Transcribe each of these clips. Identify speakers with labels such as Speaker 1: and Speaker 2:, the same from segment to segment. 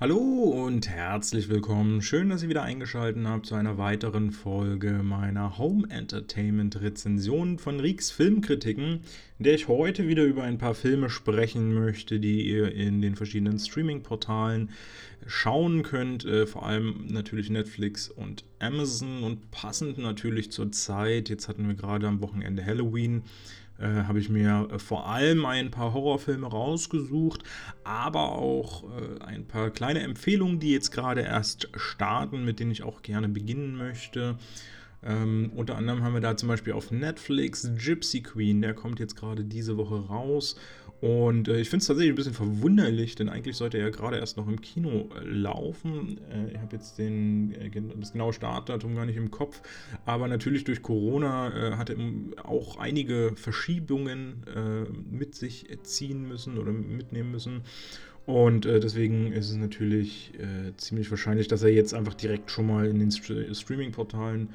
Speaker 1: Hallo und herzlich willkommen. Schön, dass ihr wieder eingeschaltet habt zu einer weiteren Folge meiner Home Entertainment Rezension von Rieks Filmkritiken, in der ich heute wieder über ein paar Filme sprechen möchte, die ihr in den verschiedenen Streaming-Portalen schauen könnt. Äh, vor allem natürlich Netflix und Amazon und passend natürlich zur Zeit. Jetzt hatten wir gerade am Wochenende Halloween äh, habe ich mir äh, vor allem ein paar Horrorfilme rausgesucht, aber auch äh, ein paar kleine Empfehlungen, die jetzt gerade erst starten, mit denen ich auch gerne beginnen möchte. Ähm, unter anderem haben wir da zum Beispiel auf Netflix Gypsy Queen, der kommt jetzt gerade diese Woche raus. Und äh, ich finde es tatsächlich ein bisschen verwunderlich, denn eigentlich sollte er gerade erst noch im Kino äh, laufen. Äh, ich habe jetzt den, äh, das genaue Startdatum gar nicht im Kopf, aber natürlich durch Corona äh, hat er auch einige Verschiebungen äh, mit sich ziehen müssen oder mitnehmen müssen. Und deswegen ist es natürlich ziemlich wahrscheinlich, dass er jetzt einfach direkt schon mal in den St Streaming-Portalen äh,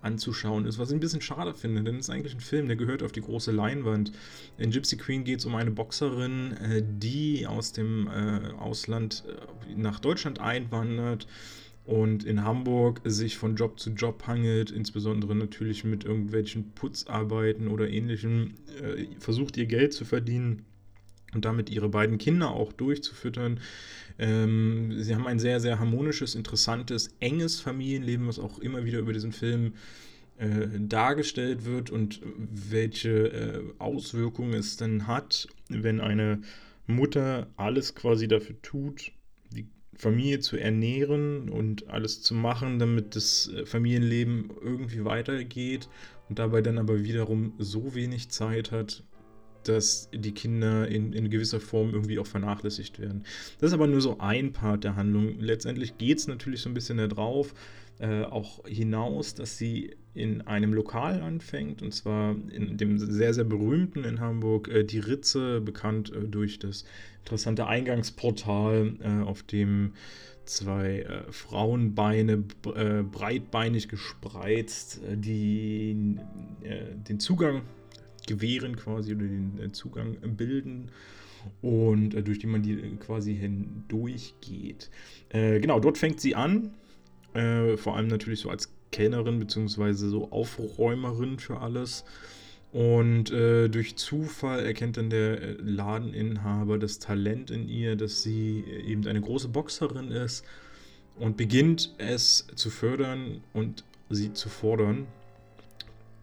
Speaker 1: anzuschauen ist, was ich ein bisschen schade finde, denn es ist eigentlich ein Film, der gehört auf die große Leinwand. In Gypsy Queen geht es um eine Boxerin, äh, die aus dem äh, Ausland äh, nach Deutschland einwandert und in Hamburg sich von Job zu Job hangelt, insbesondere natürlich mit irgendwelchen Putzarbeiten oder ähnlichem, äh, versucht ihr Geld zu verdienen und damit ihre beiden Kinder auch durchzufüttern. Ähm, sie haben ein sehr, sehr harmonisches, interessantes, enges Familienleben, was auch immer wieder über diesen Film äh, dargestellt wird und welche äh, Auswirkungen es dann hat, wenn eine Mutter alles quasi dafür tut, die Familie zu ernähren und alles zu machen, damit das äh, Familienleben irgendwie weitergeht und dabei dann aber wiederum so wenig Zeit hat, dass die Kinder in, in gewisser Form irgendwie auch vernachlässigt werden. Das ist aber nur so ein Part der Handlung. Letztendlich geht es natürlich so ein bisschen darauf, äh, auch hinaus, dass sie in einem Lokal anfängt, und zwar in dem sehr, sehr berühmten in Hamburg, äh, die Ritze, bekannt äh, durch das interessante Eingangsportal, äh, auf dem zwei äh, Frauenbeine äh, breitbeinig gespreizt, die den Zugang gewähren quasi oder den äh, Zugang bilden und äh, durch die man die äh, quasi hindurchgeht. Äh, genau, dort fängt sie an, vor allem natürlich so als Kellnerin bzw. so Aufräumerin für alles. Und äh, durch Zufall erkennt dann der Ladeninhaber das Talent in ihr, dass sie eben eine große Boxerin ist und beginnt es zu fördern und sie zu fordern.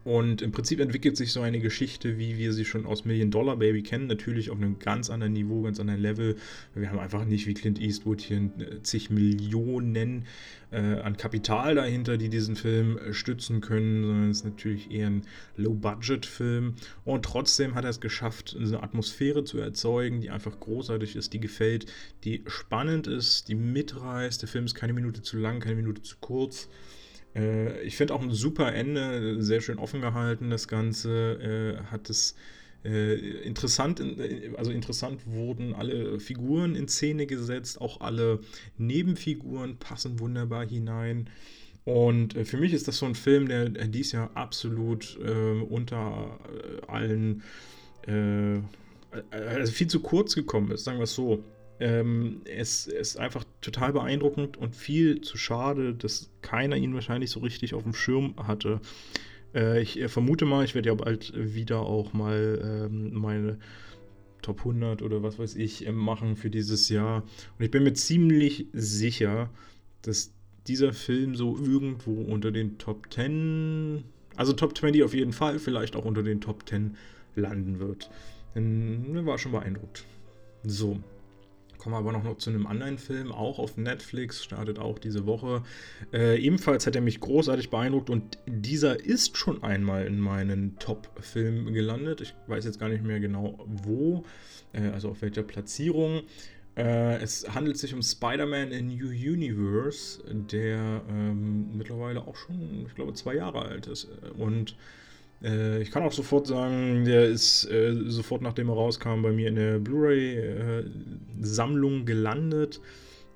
Speaker 1: Und im Prinzip entwickelt sich so eine Geschichte, wie wir sie schon aus Million Dollar Baby kennen, natürlich auf einem ganz anderen Niveau, ganz anderen Level. Wir haben einfach nicht wie Clint Eastwood hier äh, zig Millionen äh, an Kapital dahinter, die diesen Film äh, stützen können, sondern es ist natürlich eher ein Low-Budget-Film. Und trotzdem hat er es geschafft, eine Atmosphäre zu erzeugen, die einfach großartig ist, die gefällt, die spannend ist, die mitreißt. Der Film ist keine Minute zu lang, keine Minute zu kurz. Äh, ich finde auch ein super Ende, sehr schön offen gehalten, das Ganze. Äh, hat es äh, interessant, also interessant wurden alle Figuren in Szene gesetzt, auch alle Nebenfiguren passen wunderbar hinein. Und äh, für mich ist das so ein Film, der, dies Jahr absolut äh, unter äh, allen, also viel zu kurz gekommen ist, sagen wir es so. Ähm, es ist einfach total beeindruckend und viel zu schade, dass keiner ihn wahrscheinlich so richtig auf dem Schirm hatte. Äh, ich äh, vermute mal, ich werde ja bald wieder auch mal ähm, meine Top 100 oder was weiß ich äh, machen für dieses Jahr. Und ich bin mir ziemlich sicher, dass dieser Film so irgendwo unter den Top 10, also Top 20 auf jeden Fall, vielleicht auch unter den Top 10 landen wird. Denn mir war schon beeindruckt. So, Kommen wir aber noch, zu einem anderen Film, auch auf Netflix, startet auch diese Woche. Äh, ebenfalls hat er mich großartig beeindruckt und dieser ist schon einmal in meinen Top-Film gelandet. Ich weiß jetzt gar nicht mehr genau wo, äh, also auf welcher Platzierung. Äh, es handelt sich um Spider-Man in New Universe, der ähm, mittlerweile auch schon, ich glaube, zwei Jahre alt ist. Und äh, ich kann auch sofort sagen, der ist äh, sofort nachdem er rauskam bei mir in der Blu-ray-Sammlung gelandet.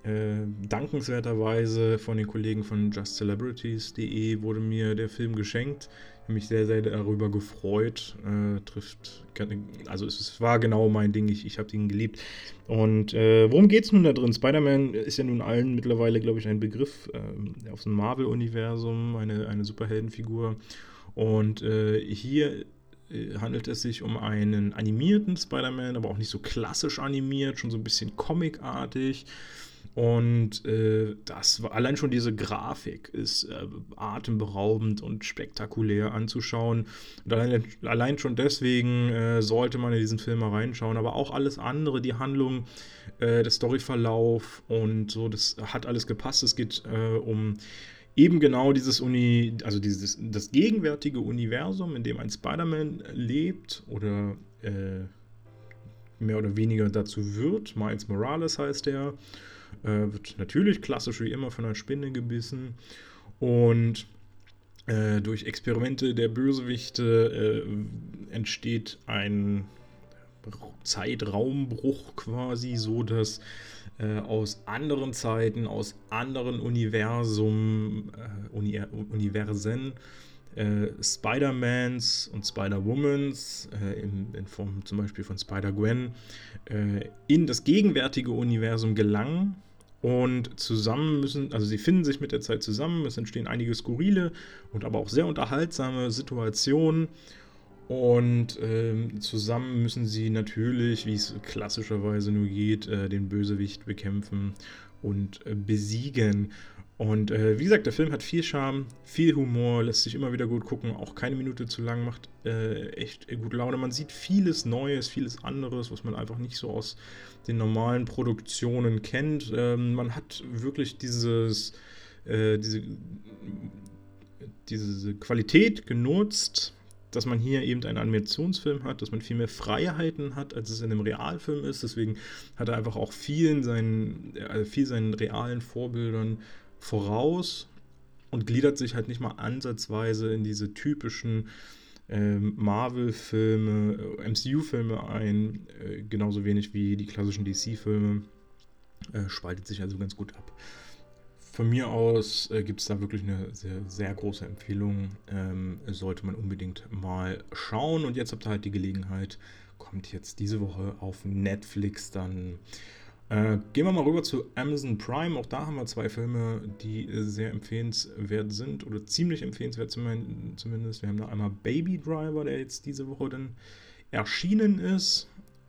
Speaker 1: Äh, dankenswerterweise von den Kollegen von justcelebrities.de wurde mir der Film geschenkt. Ich habe mich sehr, sehr darüber gefreut. Äh, trifft, also es, es, war genau mein Ding. Ich, ich habe ihn geliebt. Und äh, worum geht es nun da drin? Spider-Man ist ja nun allen mittlerweile, glaube ich, ein Begriff äh, aus dem Marvel-Universum, eine, eine Superheldenfigur. Und äh, hier äh, handelt es sich um einen animierten Spider-Man, aber auch nicht so klassisch animiert, schon so ein bisschen comicartig. Und äh, das allein schon diese Grafik ist äh, atemberaubend und spektakulär anzuschauen. Und allein, allein schon deswegen äh, sollte man in diesen Film mal reinschauen. Aber auch alles andere, die Handlung, äh, der Storyverlauf und so, das hat alles gepasst. Es geht äh, um eben genau dieses Uni, also dieses das gegenwärtige Universum, in dem ein Spider-Man lebt oder äh, mehr oder weniger dazu wird. Miles Morales heißt er. Äh, wird natürlich klassisch wie immer von einer Spinne gebissen und äh, durch Experimente der Bösewichte äh, entsteht ein Zeitraumbruch quasi, so dass äh, aus anderen Zeiten, aus anderen Universum, äh, Uni Universen äh, Spider-Mans und Spider-Womans äh, in, in, Form zum Beispiel von Spider-Gwen äh, in das gegenwärtige Universum gelangen und zusammen müssen, also sie finden sich mit der Zeit zusammen, es entstehen einige skurrile und aber auch sehr unterhaltsame Situationen und ähm, zusammen müssen sie natürlich, wie es klassischerweise nur geht, äh, den Bösewicht bekämpfen und äh, besiegen. Und äh, wie gesagt, der Film hat viel Charme, viel Humor, lässt sich immer wieder gut gucken, auch keine Minute zu lang, macht äh, echt gut Laune. Man sieht vieles Neues, vieles anderes, was man einfach nicht so aus den normalen Produktionen kennt. Ähm, man hat wirklich dieses, äh, diese, diese Qualität genutzt dass man hier eben einen Animationsfilm hat, dass man viel mehr Freiheiten hat, als es in einem Realfilm ist. Deswegen hat er einfach auch vielen seinen, also viel seinen realen Vorbildern voraus und gliedert sich halt nicht mal ansatzweise in diese typischen ähm, Marvel-Filme, äh, MCU-Filme ein, äh, genauso wenig wie die klassischen DC-Filme. Äh, spaltet sich also ganz gut ab von mir aus äh, gibt es da wirklich eine sehr, sehr große Empfehlung. Ähm, sollte man unbedingt mal schauen. Und jetzt habt ihr halt die Gelegenheit, kommt jetzt diese Woche auf Netflix dann. Äh, gehen wir mal rüber zu Amazon Prime. Auch da haben wir zwei Filme, die sehr empfehlenswert sind oder ziemlich empfehlenswert zumindest. Wir haben da einmal Baby Driver, der jetzt diese Woche dann erschienen ist.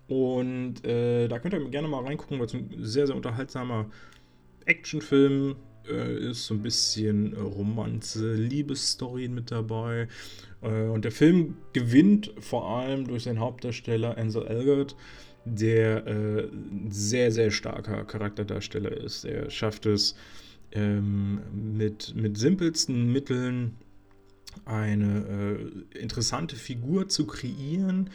Speaker 1: Und äh, da könnt ihr gerne mal reingucken, weil es ein sehr, sehr unterhaltsamer Actionfilm äh, ist, so ein bisschen Romanze, Liebesstorien mit dabei. Äh, und der Film gewinnt vor allem durch seinen Hauptdarsteller Ansel Elgort, der äh, sehr, sehr starker Charakterdarsteller ist. Er schafft es ähm, mit, mit simpelsten Mitteln eine äh, interessante Figur zu kreieren,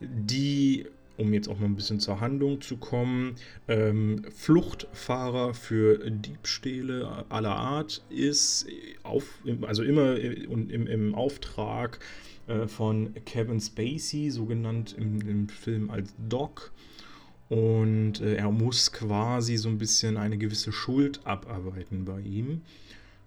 Speaker 1: die um jetzt auch mal ein bisschen zur Handlung zu kommen, ähm, Fluchtfahrer für Diebstähle aller Art ist auf, also immer im, im Auftrag äh, von Kevin Spacey, so genannt im, im Film als Doc. Und äh, er muss quasi so ein bisschen eine gewisse Schuld abarbeiten bei ihm,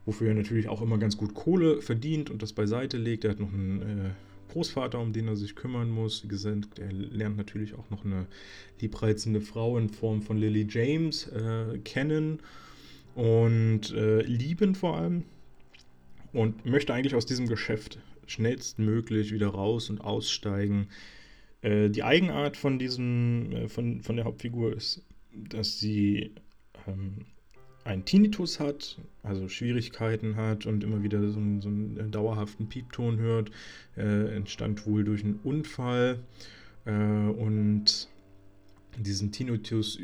Speaker 1: wofür er natürlich auch immer ganz gut Kohle verdient und das beiseite legt. Er hat noch einen äh, Großvater, um den er sich kümmern muss. Wie gesagt, er lernt natürlich auch noch eine liebreizende Frau in Form von Lily James äh, kennen und äh, lieben vor allem. Und möchte eigentlich aus diesem Geschäft schnellstmöglich wieder raus und aussteigen. Äh, die Eigenart von diesem, äh, von, von der Hauptfigur ist, dass sie ähm, einen Tinnitus hat, also Schwierigkeiten hat und immer wieder so einen, so einen dauerhaften Piepton hört, äh, entstand wohl durch einen Unfall äh, und diesen Tinnitus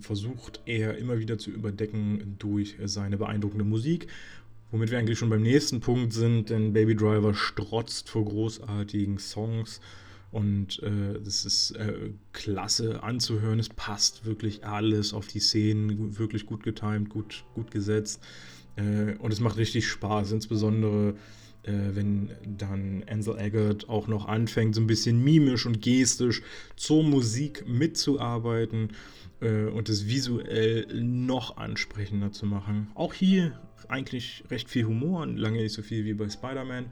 Speaker 1: versucht er immer wieder zu überdecken durch seine beeindruckende Musik. Womit wir eigentlich schon beim nächsten Punkt sind, denn Baby Driver strotzt vor großartigen Songs und äh, das ist äh, klasse anzuhören. Es passt wirklich alles auf die Szenen, wirklich gut getimt, gut, gut gesetzt. Äh, und es macht richtig Spaß, insbesondere äh, wenn dann Ansel Eggert auch noch anfängt, so ein bisschen mimisch und gestisch zur Musik mitzuarbeiten äh, und es visuell noch ansprechender zu machen. Auch hier eigentlich recht viel Humor, lange nicht so viel wie bei Spider-Man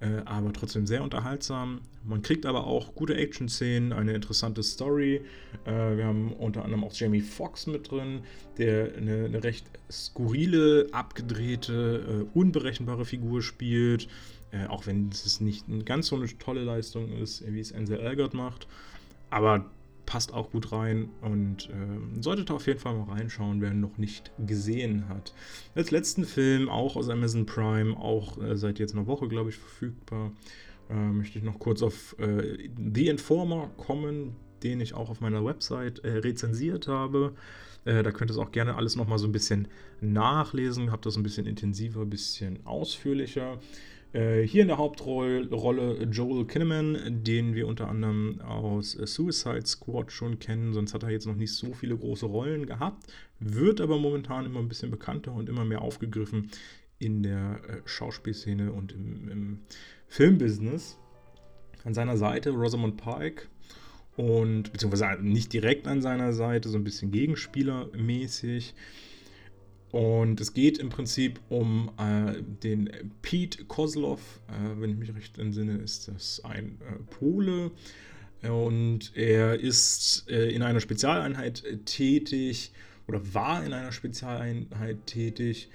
Speaker 1: äh, aber trotzdem sehr unterhaltsam. Man kriegt aber auch gute Action-Szenen, eine interessante Story. Äh, wir haben unter anderem auch Jamie Foxx mit drin, der eine, eine recht skurrile, abgedrehte, äh, unberechenbare Figur spielt. Äh, auch wenn es nicht ganz so eine tolle Leistung ist, wie es Ansel Elgort macht. Aber passt auch gut rein und äh, solltet auf jeden Fall mal reinschauen, wer noch nicht gesehen hat. Als letzten Film, auch aus Amazon Prime, auch äh, seit jetzt einer Woche, glaube ich, verfügbar, äh, möchte ich noch kurz auf äh, The Informer kommen, den ich auch auf meiner Website äh, rezensiert habe. Äh, da könnt ihr es auch gerne alles nochmal so ein bisschen nachlesen, habt das ein bisschen intensiver, ein bisschen ausführlicher. Äh, hier in der Hauptrolle Joel Kinnaman, den wir unter anderem aus Suicide Squad schon kennen, sonst hat er jetzt noch nicht so viele große Rollen gehabt, wird aber momentan immer ein bisschen bekannter und immer mehr aufgegriffen in der äh, Schauspielszene und im, im Filmbusiness. An seiner Seite Rosamund Pike und beziehungsweise nicht direkt an seiner Seite, so ein bisschen gegenspielermäßig. Und es geht im Prinzip um äh, den Pete Kozlov. Äh, wenn ich mich recht entsinne, ist das ein äh, Pole. Und er ist äh, in einer Spezialeinheit tätig oder war in einer Spezialeinheit tätig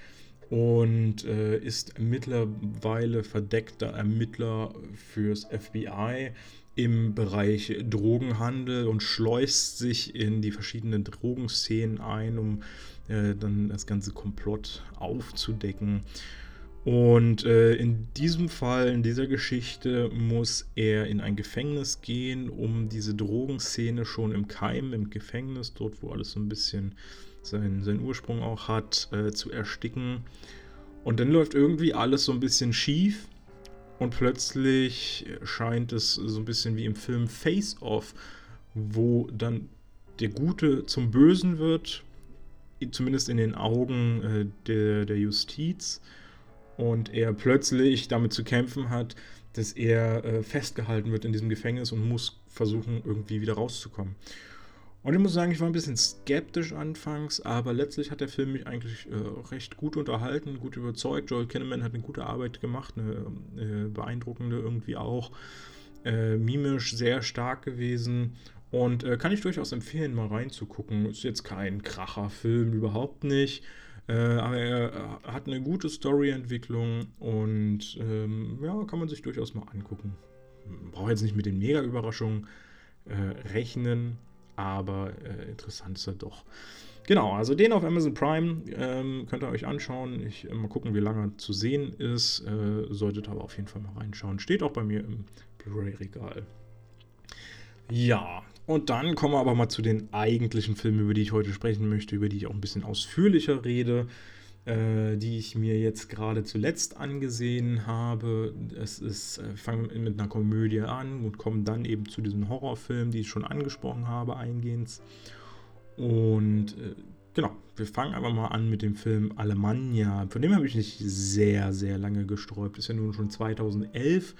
Speaker 1: und äh, ist mittlerweile verdeckter Ermittler fürs FBI im Bereich Drogenhandel und schleust sich in die verschiedenen Drogenszenen ein, um äh, dann das ganze Komplott aufzudecken. Und äh, in diesem Fall, in dieser Geschichte, muss er in ein Gefängnis gehen, um diese Drogenszene schon im Keim, im Gefängnis, dort wo alles so ein bisschen seinen, seinen Ursprung auch hat, äh, zu ersticken. Und dann läuft irgendwie alles so ein bisschen schief. Und plötzlich scheint es so ein bisschen wie im Film Face Off, wo dann der Gute zum Bösen wird zumindest in den Augen äh, der, der Justiz, und er plötzlich damit zu kämpfen hat, dass er äh, festgehalten wird in diesem Gefängnis und muss versuchen, irgendwie wieder rauszukommen. Und ich muss sagen, ich war ein bisschen skeptisch anfangs, aber letztlich hat der Film mich eigentlich äh, recht gut unterhalten, gut überzeugt. Joel Kinnaman hat eine gute Arbeit gemacht, eine, eine beeindruckende irgendwie auch. Äh, mimisch sehr stark gewesen und äh, kann ich durchaus empfehlen, mal reinzugucken. Ist jetzt kein Kracherfilm, überhaupt nicht. Äh, aber er äh, hat eine gute Storyentwicklung und ähm, ja, kann man sich durchaus mal angucken. Braucht jetzt nicht mit den Mega-Überraschungen äh, rechnen, aber äh, interessant ist er doch. Genau, also den auf Amazon Prime ähm, könnt ihr euch anschauen. Ich äh, mal gucken, wie lange er zu sehen ist. solltet aber auf jeden Fall mal reinschauen. Steht auch bei mir im Blu-ray-Regal. Ja, und dann kommen wir aber mal zu den eigentlichen Filmen, über die ich heute sprechen möchte, über die ich auch ein bisschen ausführlicher rede, äh, die ich mir jetzt gerade zuletzt angesehen habe. Es ist, äh, fangen mit einer Komödie an und kommen dann eben zu diesen Horrorfilmen, die ich schon angesprochen habe, eingehend. Und äh, genau, wir fangen aber mal an mit dem Film Alemannia. Von dem habe ich nicht sehr, sehr lange gesträubt. Ist ja nun schon 2011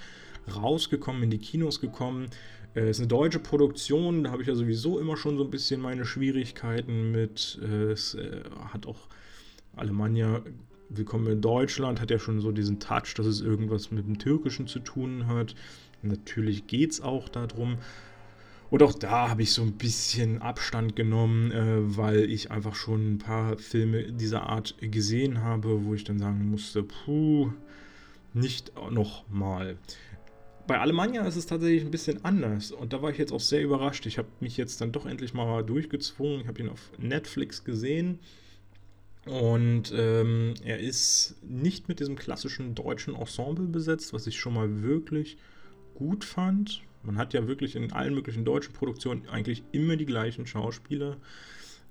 Speaker 1: rausgekommen, in die Kinos gekommen. Es äh, ist eine deutsche Produktion, da habe ich ja sowieso immer schon so ein bisschen meine Schwierigkeiten mit. Äh, es äh, hat auch Alemannia, Willkommen in Deutschland, hat ja schon so diesen Touch, dass es irgendwas mit dem Türkischen zu tun hat. Natürlich geht es auch darum. Und auch da habe ich so ein bisschen Abstand genommen, weil ich einfach schon ein paar Filme dieser Art gesehen habe, wo ich dann sagen musste, puh, nicht nochmal. Bei Alemannia ist es tatsächlich ein bisschen anders und da war ich jetzt auch sehr überrascht. Ich habe mich jetzt dann doch endlich mal durchgezwungen. Ich habe ihn auf Netflix gesehen und ähm, er ist nicht mit diesem klassischen deutschen Ensemble besetzt, was ich schon mal wirklich gut fand. Man hat ja wirklich in allen möglichen deutschen Produktionen eigentlich immer die gleichen Schauspieler.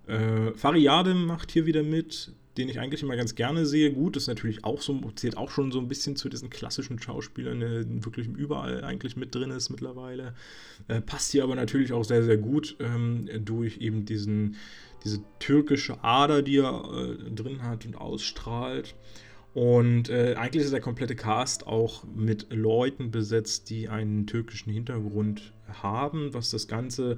Speaker 1: Äh, Fariadim macht hier wieder mit, den ich eigentlich immer ganz gerne sehe. Gut, ist natürlich auch so, zählt auch schon so ein bisschen zu diesen klassischen Schauspielern, der wirklich überall eigentlich mit drin ist mittlerweile. Äh, passt hier aber natürlich auch sehr, sehr gut ähm, durch eben diesen, diese türkische Ader, die er äh, drin hat und ausstrahlt. Und äh, eigentlich ist der komplette Cast auch mit Leuten besetzt, die einen türkischen Hintergrund haben, was das Ganze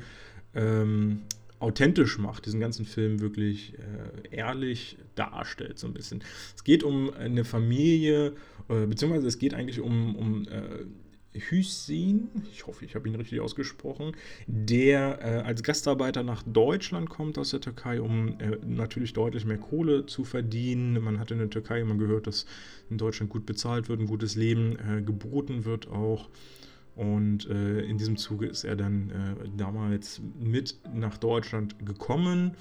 Speaker 1: ähm, authentisch macht, diesen ganzen Film wirklich äh, ehrlich darstellt, so ein bisschen. Es geht um eine Familie, äh, beziehungsweise es geht eigentlich um, um äh, Hüseyin, ich hoffe, ich habe ihn richtig ausgesprochen, der äh, als Gastarbeiter nach Deutschland kommt aus der Türkei, um äh, natürlich deutlich mehr Kohle zu verdienen. Man hat in der Türkei immer gehört, dass in Deutschland gut bezahlt wird, ein gutes Leben äh, geboten wird auch. Und äh, in diesem Zuge ist er dann äh, damals mit nach Deutschland gekommen.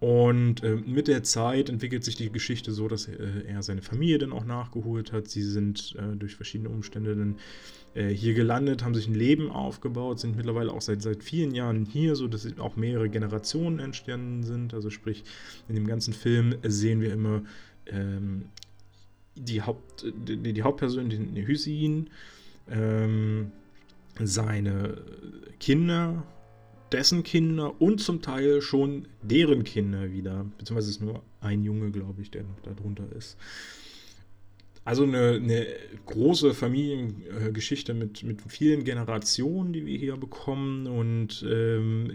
Speaker 1: Und äh, mit der Zeit entwickelt sich die Geschichte so, dass äh, er seine Familie dann auch nachgeholt hat. Sie sind äh, durch verschiedene Umstände dann äh, hier gelandet, haben sich ein Leben aufgebaut, sind mittlerweile auch seit, seit vielen Jahren hier, so dass auch mehrere Generationen entstanden sind. Also sprich, in dem ganzen Film sehen wir immer ähm, die, Haupt, die, die Hauptperson, den Hüseyin, ähm, seine Kinder, dessen Kinder und zum Teil schon deren Kinder wieder. Beziehungsweise ist nur ein Junge, glaube ich, der noch darunter ist. Also eine, eine große Familiengeschichte mit, mit vielen Generationen, die wir hier bekommen. Und ähm,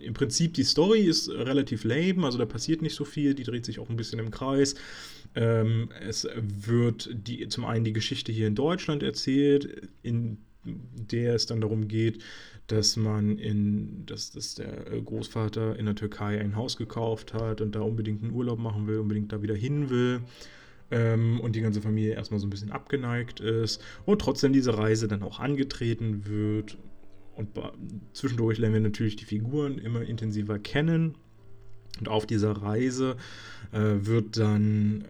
Speaker 1: im Prinzip die Story ist relativ lame, also da passiert nicht so viel, die dreht sich auch ein bisschen im Kreis. Ähm, es wird die, zum einen die Geschichte hier in Deutschland erzählt, in der es dann darum geht, dass man in, dass, dass der Großvater in der Türkei ein Haus gekauft hat und da unbedingt einen Urlaub machen will, unbedingt da wieder hin will ähm, und die ganze Familie erstmal so ein bisschen abgeneigt ist und trotzdem diese Reise dann auch angetreten wird. Und zwischendurch lernen wir natürlich die Figuren immer intensiver kennen. Und auf dieser Reise äh, wird dann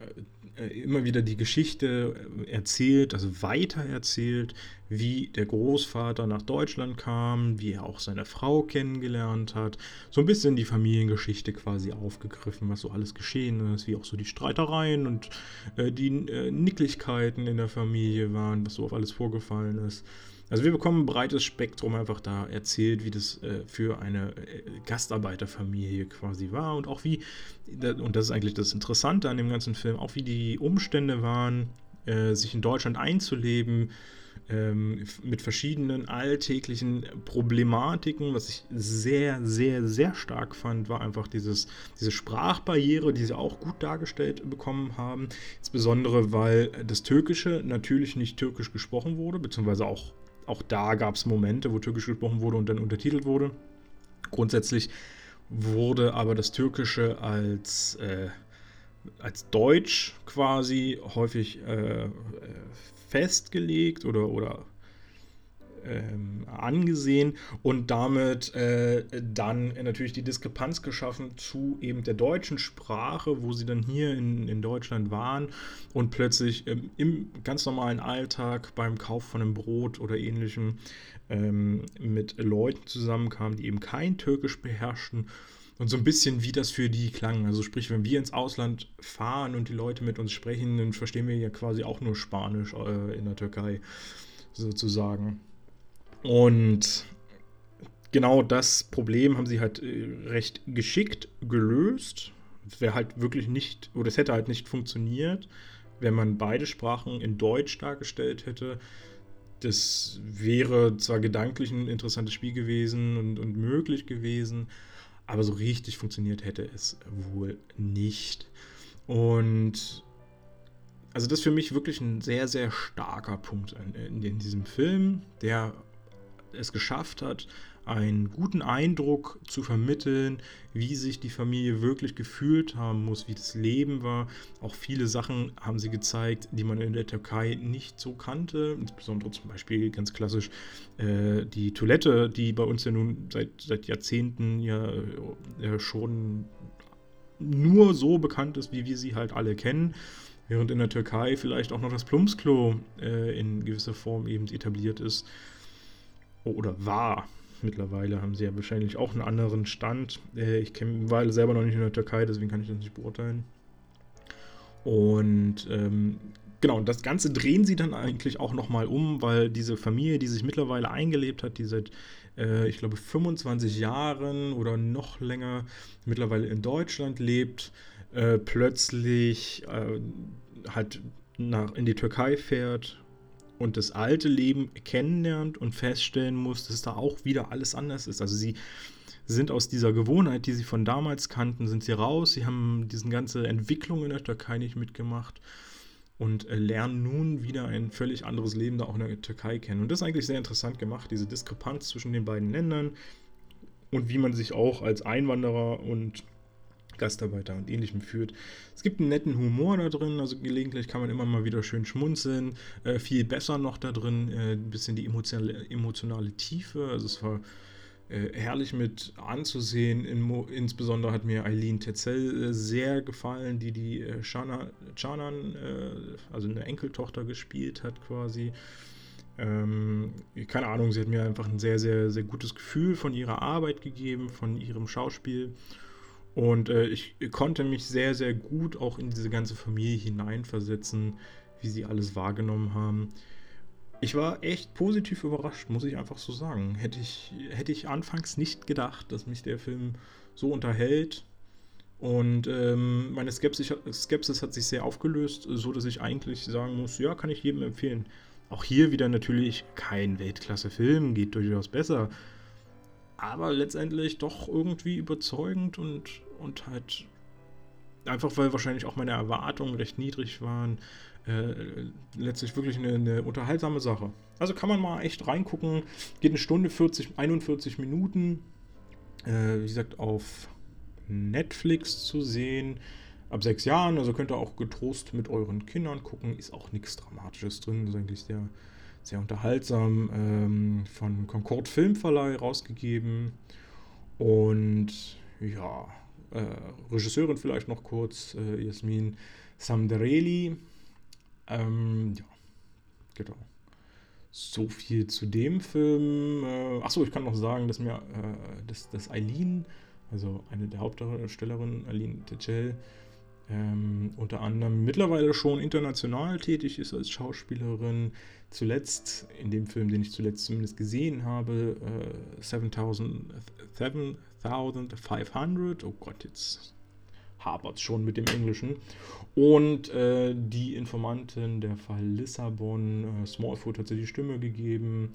Speaker 1: äh, immer wieder die Geschichte erzählt, also weiter erzählt, wie der Großvater nach Deutschland kam, wie er auch seine Frau kennengelernt hat. So ein bisschen die Familiengeschichte quasi aufgegriffen, was so alles geschehen ist, wie auch so die Streitereien und äh, die äh, Nicklichkeiten in der Familie waren, was so auf alles vorgefallen ist. Also wir bekommen ein breites Spektrum einfach da erzählt, wie das äh, für eine äh, Gastarbeiterfamilie quasi war und auch wie, und das ist eigentlich das Interessante an dem ganzen Film, auch wie die Umstände waren, äh, sich in Deutschland einzuleben, ähm, mit verschiedenen alltäglichen Problematiken. Was ich sehr, sehr, sehr stark fand, war einfach dieses, diese Sprachbarriere, die sie auch gut dargestellt bekommen haben. Insbesondere, weil das Türkische natürlich nicht türkisch gesprochen wurde, beziehungsweise auch, auch da gab es Momente, wo türkisch gesprochen wurde und dann untertitelt wurde. Grundsätzlich wurde aber das Türkische als äh, als Deutsch quasi häufig äh, festgelegt oder, oder ähm, angesehen und damit äh, dann natürlich die Diskrepanz geschaffen zu eben der deutschen Sprache, wo sie dann hier in, in Deutschland waren und plötzlich ähm, im ganz normalen Alltag beim Kauf von einem Brot oder ähnlichem ähm, mit Leuten zusammenkamen, die eben kein Türkisch beherrschten und so ein bisschen, wie das für die klang. Also sprich, wenn wir ins Ausland fahren und die Leute mit uns sprechen, dann verstehen wir ja quasi auch nur Spanisch äh, in der Türkei, sozusagen. Und genau das Problem haben sie halt äh, recht geschickt gelöst. Wäre halt wirklich nicht, oder es hätte halt nicht funktioniert, wenn man beide Sprachen in Deutsch dargestellt hätte. Das wäre zwar gedanklich ein interessantes Spiel gewesen und, und möglich gewesen, aber so richtig funktioniert hätte es wohl nicht. Und also das ist für mich wirklich ein sehr, sehr starker Punkt in, in diesem Film, der es geschafft hat, einen guten Eindruck zu vermitteln, wie sich die Familie wirklich gefühlt haben muss, wie das Leben war. Auch viele Sachen haben sie gezeigt, die man in der Türkei nicht so kannte. Insbesondere zum Beispiel ganz klassisch äh, die Toilette, die bei uns ja nun seit, seit Jahrzehnten ja äh, schon nur so bekannt ist, wie wir sie halt alle kennen. Während in der Türkei vielleicht auch noch das Plumpsklo äh, in gewisser Form eben etabliert ist oder war. Mittlerweile haben sie ja wahrscheinlich auch einen anderen Stand. Äh, ich war selber noch nicht in der Türkei, deswegen kann ich das nicht beurteilen. Und ähm, genau, das Ganze drehen sie dann eigentlich auch nochmal um, weil diese Familie, die sich mittlerweile eingelebt hat, die seit äh, ich glaube, 25 Jahren oder noch länger mittlerweile in Deutschland lebt, äh, plötzlich äh, halt nach, in die Türkei fährt und das alte Leben kennenlernt und feststellen muss, dass da auch wieder alles anders ist. Also sie sind aus dieser Gewohnheit, die sie von damals kannten, sind sie raus. Sie haben diese ganze Entwicklung in der Türkei nicht mitgemacht und äh, lernen nun wieder ein völlig anderes Leben da auch in der Türkei kennen. Und das ist eigentlich sehr interessant gemacht, diese Diskrepanz zwischen den beiden Ländern und wie man sich auch als Einwanderer und Gastarbeiter und ähnlichem führt. Es gibt einen netten Humor da drin, also gelegentlich kann man immer mal wieder schön schmunzeln. Äh, viel besser noch da drin, äh, ein bisschen die emotionale, emotionale Tiefe. Also es war äh, herrlich mit anzusehen. In, insbesondere hat mir Eileen Tetzel äh, sehr gefallen, die die Shanan, äh, also eine Enkeltochter gespielt hat quasi. Ähm, keine Ahnung, sie hat mir einfach ein sehr, sehr, sehr gutes Gefühl von ihrer Arbeit gegeben, von ihrem Schauspiel. Und äh, ich konnte mich sehr, sehr gut auch in diese ganze Familie hineinversetzen, wie sie alles wahrgenommen haben ich war echt positiv überrascht, muss ich einfach so sagen. Hätte ich, hätte ich anfangs nicht gedacht, dass mich der Film so unterhält. Und ähm, meine Skepsis, Skepsis hat sich sehr aufgelöst, so dass ich eigentlich sagen muss, ja, kann ich jedem empfehlen. Auch hier wieder natürlich kein Weltklasse-Film, geht durchaus besser. Aber letztendlich doch irgendwie überzeugend und, und halt einfach, weil wahrscheinlich auch meine Erwartungen recht niedrig waren äh, letztlich wirklich eine, eine, unterhaltsame Sache. Also kann man mal echt reingucken. Geht eine Stunde 40, 41 Minuten. Äh, wie gesagt, auf Netflix zu sehen. Ab sechs Jahren, also könnt ihr auch getrost mit euren Kindern gucken. Ist auch nichts Dramatisches drin. Ist eigentlich sehr, sehr unterhaltsam. Ähm, von Concord Filmverleih rausgegeben. Und ja, äh, Regisseurin vielleicht noch kurz, äh, Jasmin Samdereli ähm, ja, genau. So viel zu dem Film. Äh, achso, ich kann noch sagen, dass mir, äh, dass, Eileen, also eine der Hauptdarstellerinnen, Eileen Techel, ähm, unter anderem mittlerweile schon international tätig ist als Schauspielerin. Zuletzt, in dem Film, den ich zuletzt zumindest gesehen habe, äh, 7000, 7500, oh Gott, jetzt hapert schon mit dem Englischen. Und äh, die Informantin, der Fall Lissabon, äh, Smallfoot hat sie die Stimme gegeben.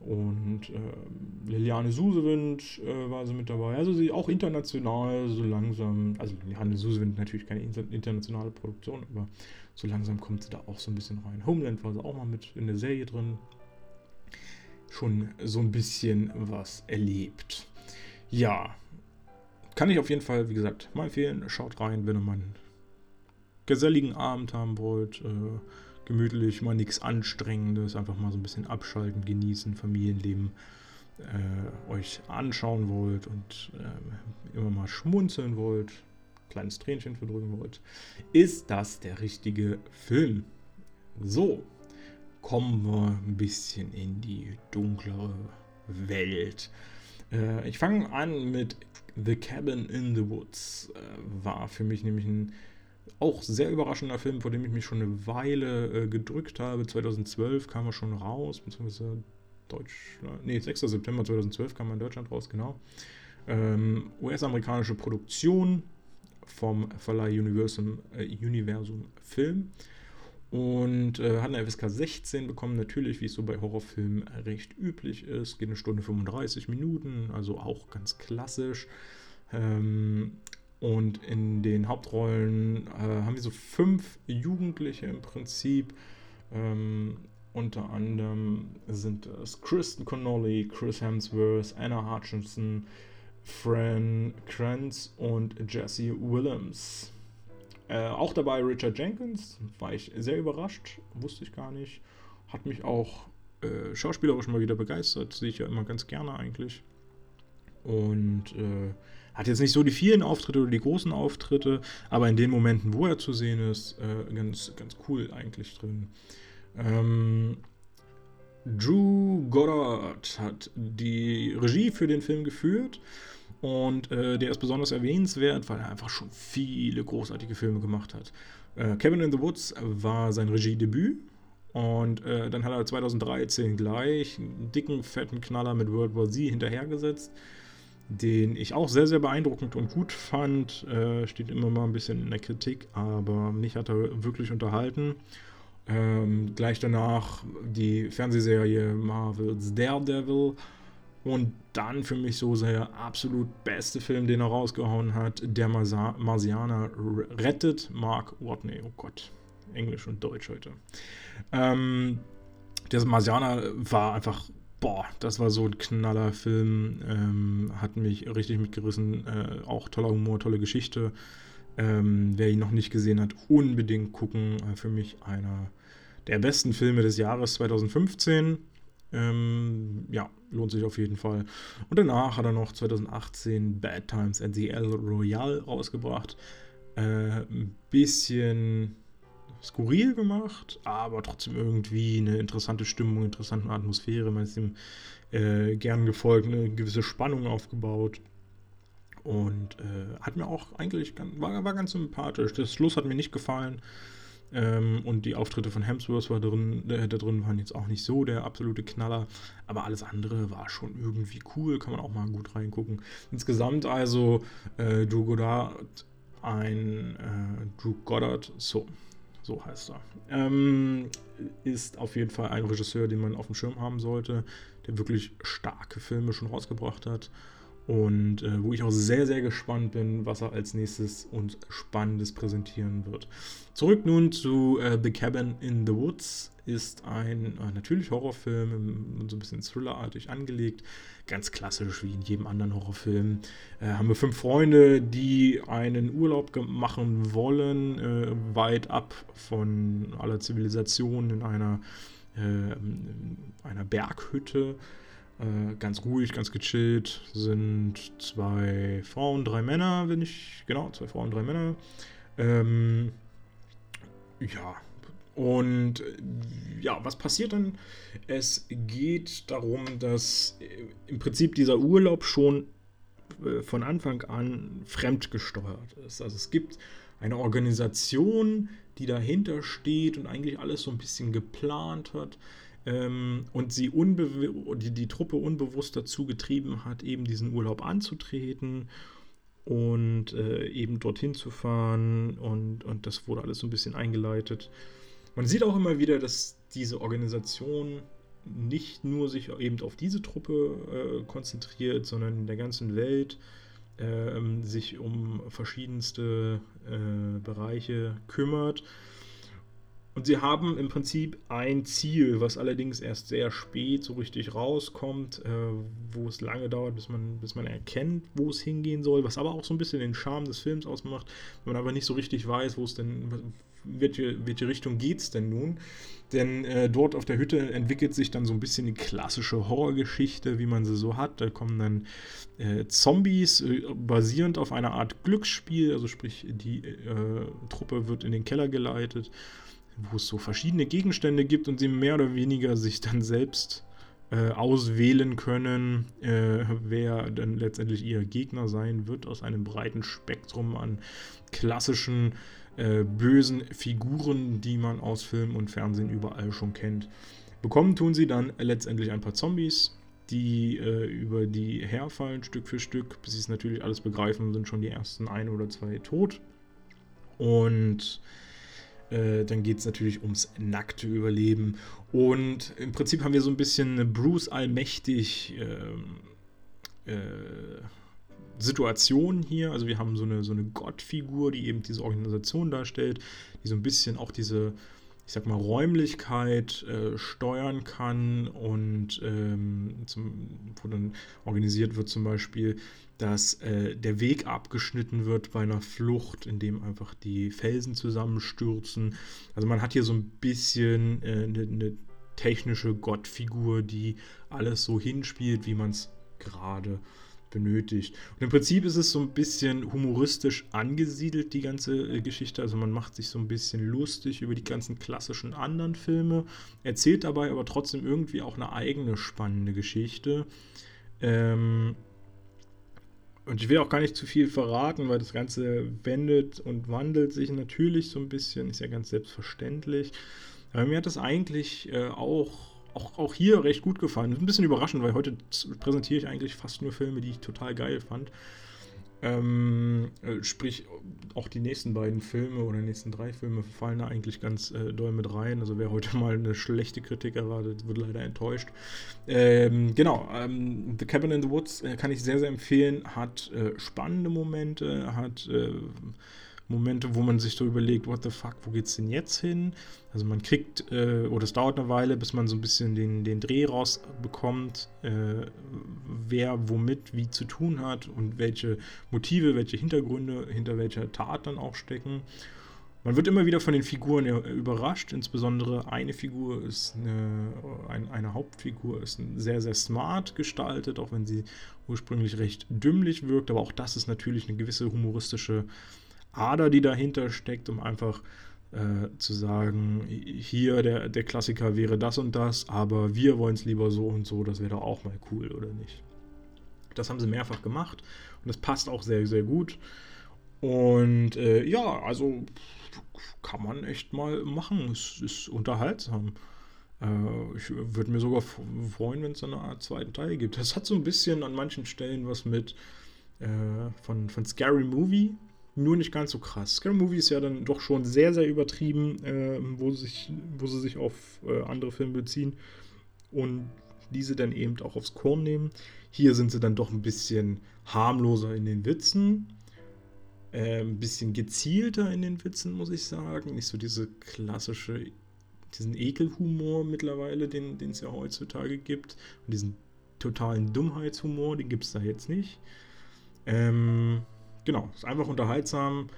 Speaker 1: Und äh, Liliane Susewind äh, war sie mit dabei. Also sie auch international so langsam, also Liliane Susewind natürlich keine internationale Produktion, aber so langsam kommt sie da auch so ein bisschen rein. Homeland war sie auch mal mit in der Serie drin. Schon so ein bisschen was erlebt. Ja, kann ich auf jeden Fall, wie gesagt, mal empfehlen. Schaut rein, wenn ihr mal einen geselligen Abend haben wollt. Äh, gemütlich, mal nichts Anstrengendes. Einfach mal so ein bisschen abschalten, genießen, Familienleben äh, euch anschauen wollt und äh, immer mal schmunzeln wollt, kleines Tränchen verdrücken wollt, ist das der richtige Film. So, kommen wir ein bisschen in die dunklere Welt. Äh, ich fange an mit The Cabin in the Woods äh, war für mich nämlich ein auch sehr überraschender Film, vor dem ich mich schon eine Weile äh, gedrückt habe. 2012 kam er schon raus, beziehungsweise Deutschland, nee, 6. September 2012 kam er in Deutschland raus, genau. Ähm, US-amerikanische Produktion vom Verleih Universum, äh, Universum Film und äh, hat eine FSK 16 bekommen, natürlich, wie es so bei Horrorfilmen recht üblich ist. Geht eine Stunde 35 Minuten, also auch ganz klassisch. Ähm, und in den Hauptrollen äh, haben wir so fünf Jugendliche im Prinzip. Ähm, unter anderem sind es Kristen Connolly, Chris Hemsworth, Anna Hutchinson, Fran Kranz und Jesse Willems. Äh, auch dabei Richard Jenkins, war ich sehr überrascht, wusste ich gar nicht. Hat mich auch äh, schauspielerisch mal wieder begeistert, sehe ich ja immer ganz gerne eigentlich. Und äh, hat jetzt nicht so die vielen Auftritte oder die großen Auftritte, aber in den Momenten, wo er zu sehen ist, äh, ganz, ganz cool eigentlich drin. Ähm, Drew Goddard hat die Regie für den Film geführt und äh, der ist besonders erwähnenswert, weil er einfach schon viele großartige Filme gemacht hat. Äh, Cabin in the Woods war sein Regiedebüt Und äh, dann hat er 2013 gleich einen dicken, fetten Knaller mit World War Z hinterhergesetzt, den ich auch sehr, sehr beeindruckend und gut fand. Äh, steht immer mal ein bisschen in der Kritik, aber mich hat er wirklich unterhalten. Ähm, gleich danach die Fernsehserie Marvel's Daredevil. Und dann für mich so der absolut beste Film, den er rausgehauen hat, Der Marsianer rettet Mark Watney. Oh Gott, Englisch und Deutsch heute. Ähm, der Marsianer war einfach, boah, das war so ein knaller Film. Ähm, hat mich richtig mitgerissen. Äh, auch toller Humor, tolle Geschichte. Ähm, wer ihn noch nicht gesehen hat, unbedingt gucken. Äh, für mich einer der besten Filme des Jahres 2015. Ähm, ja, lohnt sich auf jeden Fall. Und danach hat er noch 2018 Bad Times at the El Royale rausgebracht. Äh, ein bisschen skurril gemacht, aber trotzdem irgendwie eine interessante Stimmung, interessante Atmosphäre. Man ist ihm äh, gern gefolgt, eine gewisse Spannung aufgebaut. Und äh, hat mir auch eigentlich, war, war ganz sympathisch. Das Schluss hat mir nicht gefallen. Ähm, und die Auftritte von Hemsworth war drin, äh, da drin waren jetzt auch nicht so der absolute Knaller, aber alles andere war schon irgendwie cool, kann man auch mal gut reingucken. Insgesamt also äh, Drew Goddard, ein äh, Drew Goddard, so, so heißt er, ähm, ist auf jeden Fall ein Regisseur, den man auf dem Schirm haben sollte, der wirklich starke Filme schon rausgebracht hat und äh, wo ich auch sehr, sehr gespannt bin, was er als nächstes und Spannendes präsentieren wird. Zurück nun zu äh, The Cabin in the Woods. Ist ein äh, natürlich Horrorfilm, so ein bisschen thrillerartig angelegt. Ganz klassisch wie in jedem anderen Horrorfilm. Äh, haben wir fünf Freunde, die einen Urlaub machen wollen, äh, weit ab von aller Zivilisation in einer, äh, in einer Berghütte äh, ganz ruhig, ganz gechillt. Sind zwei Frauen, drei Männer, wenn ich. Genau, zwei Frauen, drei Männer. Ähm, ja. Und äh, ja, was passiert dann? Es geht darum, dass äh, im Prinzip dieser Urlaub schon von Anfang an fremdgesteuert ist. Also es gibt eine Organisation, die dahinter steht und eigentlich alles so ein bisschen geplant hat ähm, und sie die, die Truppe unbewusst dazu getrieben hat, eben diesen Urlaub anzutreten und äh, eben dorthin zu fahren und, und das wurde alles so ein bisschen eingeleitet. Man sieht auch immer wieder, dass diese Organisation nicht nur sich eben auf diese Truppe äh, konzentriert, sondern in der ganzen Welt äh, sich um verschiedenste äh, Bereiche kümmert und sie haben im Prinzip ein Ziel, was allerdings erst sehr spät so richtig rauskommt, äh, wo es lange dauert, bis man, bis man erkennt, wo es hingehen soll, was aber auch so ein bisschen den Charme des Films ausmacht, wenn man aber nicht so richtig weiß, wo es denn, welche, welche Richtung geht es denn nun. Denn äh, dort auf der Hütte entwickelt sich dann so ein bisschen die klassische Horrorgeschichte, wie man sie so hat. Da kommen dann äh, Zombies, äh, basierend auf einer Art Glücksspiel, also sprich, die äh, Truppe wird in den Keller geleitet wo es so verschiedene Gegenstände gibt und sie mehr oder weniger sich dann selbst äh, auswählen können, äh, wer dann letztendlich ihr Gegner sein wird aus einem breiten Spektrum an klassischen äh, bösen Figuren, die man aus Film und Fernsehen überall schon kennt. Bekommen tun sie dann letztendlich ein paar Zombies, die äh, über die herfallen Stück für Stück, bis sie es natürlich alles begreifen, sind schon die ersten ein oder zwei tot. Und äh, dann geht es natürlich ums nackte Überleben. Und im Prinzip haben wir so ein bisschen Bruce allmächtig äh, äh, Situation hier. Also wir haben so eine, so eine Gottfigur, die eben diese Organisation darstellt, die so ein bisschen auch diese ich sag mal, Räumlichkeit äh, steuern kann und ähm, zum, wo dann organisiert wird zum Beispiel, dass äh, der Weg abgeschnitten wird bei einer Flucht, indem einfach die Felsen zusammenstürzen. Also man hat hier so ein bisschen eine äh, ne, ne technische Gottfigur, die alles so hinspielt, wie man es gerade benötigt. Und im Prinzip ist es so ein bisschen humoristisch angesiedelt, die ganze äh, Geschichte. Also man macht sich so ein bisschen lustig über die ganzen klassischen anderen Filme, erzählt dabei aber trotzdem irgendwie auch eine eigene spannende Geschichte. Ähm, und ich will auch gar nicht zu viel verraten, weil das Ganze wendet und wandelt sich natürlich so ein bisschen, ist ja ganz selbstverständlich. Aber mir hat das eigentlich äh, auch, auch, auch hier recht gut gefallen. Ein bisschen überraschend, weil heute präsentiere ich eigentlich fast nur Filme, die ich total geil fand. Ähm, äh, sprich, auch die nächsten beiden Filme oder die nächsten drei Filme fallen da eigentlich ganz äh, doll mit rein. Also wer heute mal eine schlechte Kritik erwartet, wird leider enttäuscht. Ähm, genau, ähm, The Cabin in the Woods äh, kann ich sehr, sehr empfehlen. Hat äh, spannende Momente, hat äh, Momente, wo man sich so überlegt, what the fuck, wo geht's denn jetzt hin? Also man kriegt, äh, oder es dauert eine Weile, bis man so ein bisschen den, den Dreh rausbekommt, äh, wer womit wie zu tun hat und welche Motive, welche Hintergründe hinter welcher Tat dann auch stecken. Man wird immer wieder von den Figuren überrascht, insbesondere eine Figur ist eine, eine, Hauptfigur ist sehr, sehr smart gestaltet, auch wenn sie ursprünglich recht dümmlich wirkt, aber auch das ist natürlich eine gewisse humoristische Ader, die dahinter steckt, um einfach äh, zu sagen, hier der, der Klassiker wäre das und das, aber wir wollen es lieber so und so, das wäre doch auch mal cool, oder nicht? Das haben sie mehrfach gemacht und das passt auch sehr, sehr gut. Und äh, ja, also kann man echt mal machen. Es ist unterhaltsam. Äh, ich würde mir sogar freuen, wenn es eine Art zweiten Teil gibt. Das hat so ein bisschen an manchen Stellen was mit äh, von, von Scary Movie nur nicht ganz so krass. Scary Movie ist ja dann doch schon sehr, sehr übertrieben, äh, wo, sich, wo sie sich auf äh, andere Filme beziehen und diese dann eben auch aufs Korn nehmen. Hier sind sie dann doch ein bisschen harmloser in den Witzen, äh, ein bisschen gezielter in den Witzen, muss ich sagen. Nicht so diese klassische, diesen Ekelhumor mittlerweile, den es ja heutzutage gibt. Und diesen totalen Dummheitshumor, den gibt es da jetzt nicht. Ähm, genau, ist einfach unterhaltsam.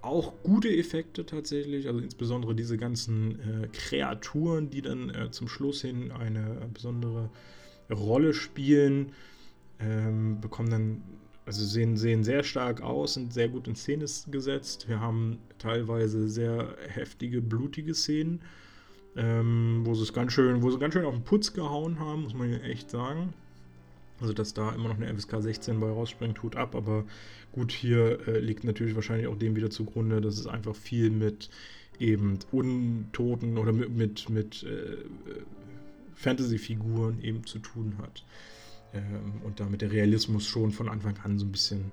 Speaker 1: Auch gute Effekte tatsächlich, also insbesondere diese ganzen äh, Kreaturen, die dann äh, zum Schluss hin eine besondere Rolle spielen, ähm, bekommen dann, also sehen, sehen sehr stark aus, sind sehr gut in Szene gesetzt. Wir haben teilweise sehr heftige, blutige Szenen, ähm, wo sie es ganz schön, wo sie ganz schön auf den Putz gehauen haben, muss man echt sagen. Also, dass da immer noch eine FSK 16 bei rausspringt, tut ab. Aber gut, hier äh, liegt natürlich wahrscheinlich auch dem wieder zugrunde, dass es einfach viel mit eben Untoten oder mit, mit, mit äh, Fantasy-Figuren eben zu tun hat. Ähm, und damit der Realismus schon von Anfang an so ein bisschen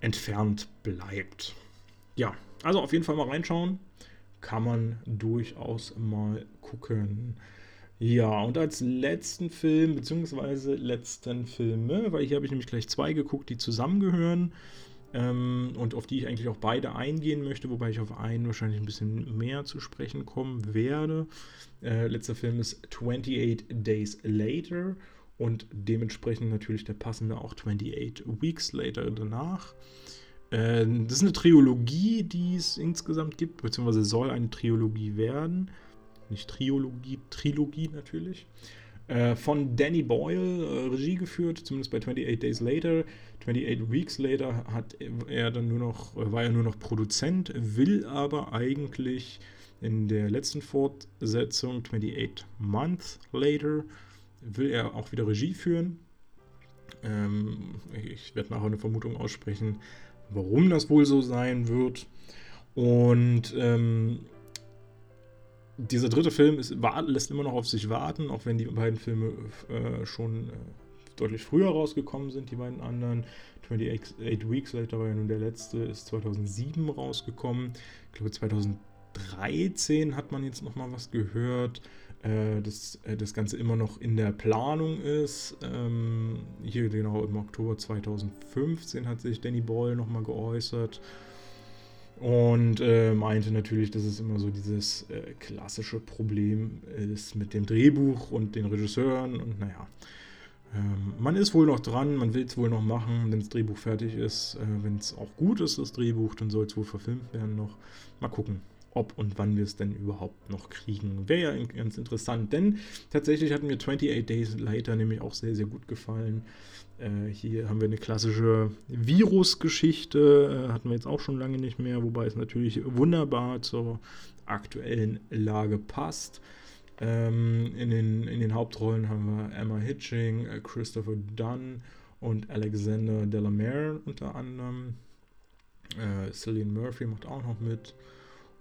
Speaker 1: entfernt bleibt. Ja, also auf jeden Fall mal reinschauen. Kann man durchaus mal gucken. Ja, und als letzten Film, beziehungsweise letzten Filme, weil hier habe ich nämlich gleich zwei geguckt, die zusammengehören ähm, und auf die ich eigentlich auch beide eingehen möchte, wobei ich auf einen wahrscheinlich ein bisschen mehr zu sprechen kommen werde. Äh, letzter Film ist 28 Days Later und dementsprechend natürlich der passende auch 28 Weeks Later danach. Äh, das ist eine Trilogie, die es insgesamt gibt, beziehungsweise soll eine Trilogie werden nicht Triologie, Trilogie natürlich. Äh, von Danny Boyle, äh, Regie geführt, zumindest bei 28 Days Later. 28 Weeks Later hat er dann nur noch, äh, war er nur noch Produzent, will aber eigentlich in der letzten Fortsetzung, 28 Months Later, will er auch wieder Regie führen. Ähm, ich werde nachher eine Vermutung aussprechen, warum das wohl so sein wird. Und ähm, dieser dritte Film ist, war, lässt immer noch auf sich warten, auch wenn die beiden Filme äh, schon äh, deutlich früher rausgekommen sind, die beiden anderen. 28 Weeks Later war ja nun der letzte, ist 2007 rausgekommen. Ich glaube 2013 hat man jetzt noch mal was gehört, äh, dass äh, das Ganze immer noch in der Planung ist. Ähm, hier genau im Oktober 2015 hat sich Danny Boyle noch mal geäußert und äh, meinte natürlich, dass es immer so dieses äh, klassische Problem ist mit dem Drehbuch und den Regisseuren. Und naja, ähm, man ist wohl noch dran, man will es wohl noch machen, wenn das Drehbuch fertig ist. Äh, wenn es auch gut ist, das Drehbuch, dann soll es wohl verfilmt werden noch. Mal gucken, ob und wann wir es denn überhaupt noch kriegen. Wäre ja ganz interessant, denn tatsächlich hat mir 28 Days Later nämlich auch sehr, sehr gut gefallen. Äh, hier haben wir eine klassische Virusgeschichte, äh, hatten wir jetzt auch schon lange nicht mehr, wobei es natürlich wunderbar zur aktuellen Lage passt. Ähm, in, den, in den Hauptrollen haben wir Emma Hitching, äh, Christopher Dunn und Alexander Delamere unter anderem. Äh, Cillian Murphy macht auch noch mit.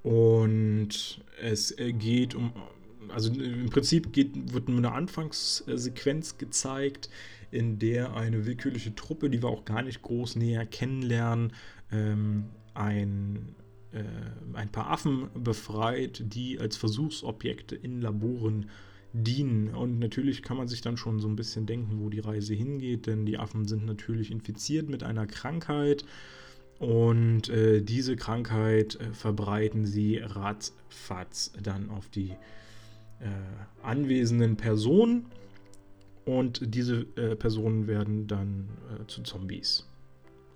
Speaker 1: Und es geht um also im Prinzip geht, wird nur eine Anfangssequenz gezeigt, in der eine willkürliche Truppe, die wir auch gar nicht groß näher kennenlernen, ähm, ein, äh, ein paar Affen befreit, die als Versuchsobjekte in Laboren dienen. Und natürlich kann man sich dann schon so ein bisschen denken, wo die Reise hingeht, denn die Affen sind natürlich infiziert mit einer Krankheit. Und äh, diese Krankheit äh, verbreiten sie ratzfatz dann auf die äh, anwesenden Personen und diese äh, Personen werden dann äh, zu Zombies.